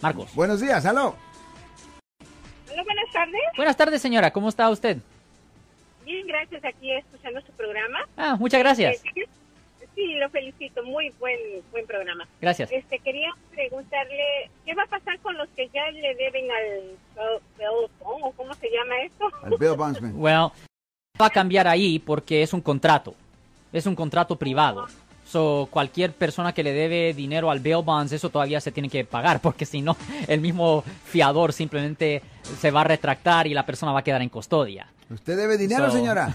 Marcos. Buenos días, aló. Hola, buenas tardes. Buenas tardes, señora. ¿Cómo está usted? Bien, gracias. Aquí escuchando su programa. Ah, muchas gracias. Eh, Sí, lo felicito. Muy buen buen programa. Gracias. Este quería preguntarle qué va a pasar con los que ya le deben al o cómo se llama esto. Al Bill Bondsman. Well, va a cambiar ahí porque es un contrato. Es un contrato privado. So, cualquier persona que le debe dinero al bail bonds, eso todavía se tiene que pagar, porque si no, el mismo fiador simplemente se va a retractar y la persona va a quedar en custodia. ¿Usted debe dinero, So- señora?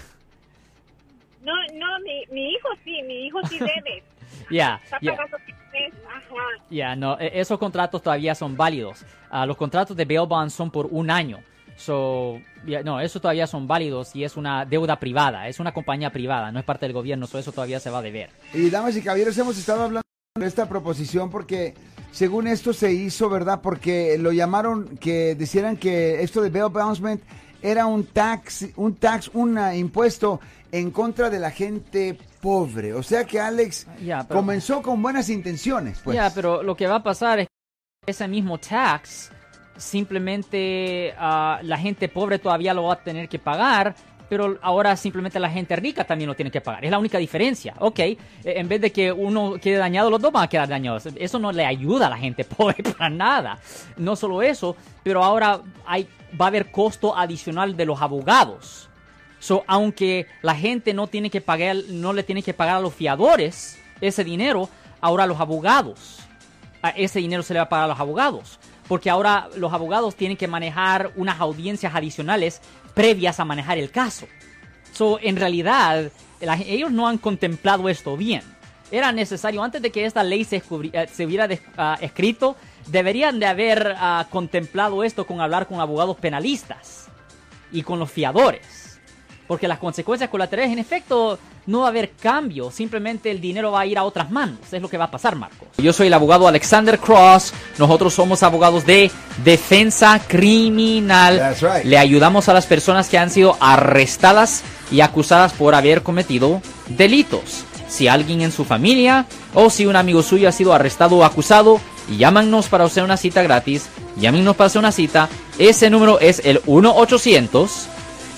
No, no, mi, mi hijo sí, mi hijo sí debe. Ya, ya. mes. Ajá. Ya, no, e- esos contratos todavía son válidos. Ah, los contratos de bail bonds son por un año. So, no, esos todavía son válidos y es una deuda privada, es una compañía privada, no es parte del gobierno, so eso todavía se va a deber. Y damas y caballeros, hemos estado hablando de esta proposición porque según esto se hizo, ¿verdad? Porque lo llamaron que decían que esto de bail bouncement era un tax, un tax, un ah, impuesto en contra de la gente pobre. O sea que Alex Ya, pero- comenzó con buenas intenciones, pues. Ya, pero lo que va a pasar es que ese mismo tax, simplemente ah, la gente pobre todavía lo va a tener que pagar, pero ahora simplemente la gente rica también lo tiene que pagar. Es la única diferencia. Ok, eh, en vez de que uno quede dañado, los dos van a quedar dañados. Eso no le ayuda a la gente pobre para nada. No solo eso, pero ahora hay, va a haber costo adicional de los abogados. So, aunque la gente no tiene que pagar, no le tiene que pagar a los fiadores ese dinero, ahora los abogados, a ese dinero se le va a pagar a los abogados. Porque ahora los abogados tienen que manejar unas audiencias adicionales previas a manejar el caso. So, en realidad, la- ellos no han contemplado esto bien. Era necesario, antes de que esta ley se, eh, se hubiera des- ah, escrito, deberían de haber ah, contemplado esto con hablar con abogados penalistas y con los fiadores. Porque las consecuencias colaterales, en efecto, no va a haber cambio. Simplemente el dinero va a ir a otras manos. Es lo que va a pasar, Marco. Yo soy el abogado Alexander Cross. Nosotros somos abogados de defensa criminal. That's right. Le ayudamos a las personas que han sido arrestadas y acusadas por haber cometido delitos. Si alguien en su familia o si un amigo suyo ha sido arrestado o acusado, llámanos para hacer una cita gratis. Llámenos para hacer una cita. Ese número es el 1 800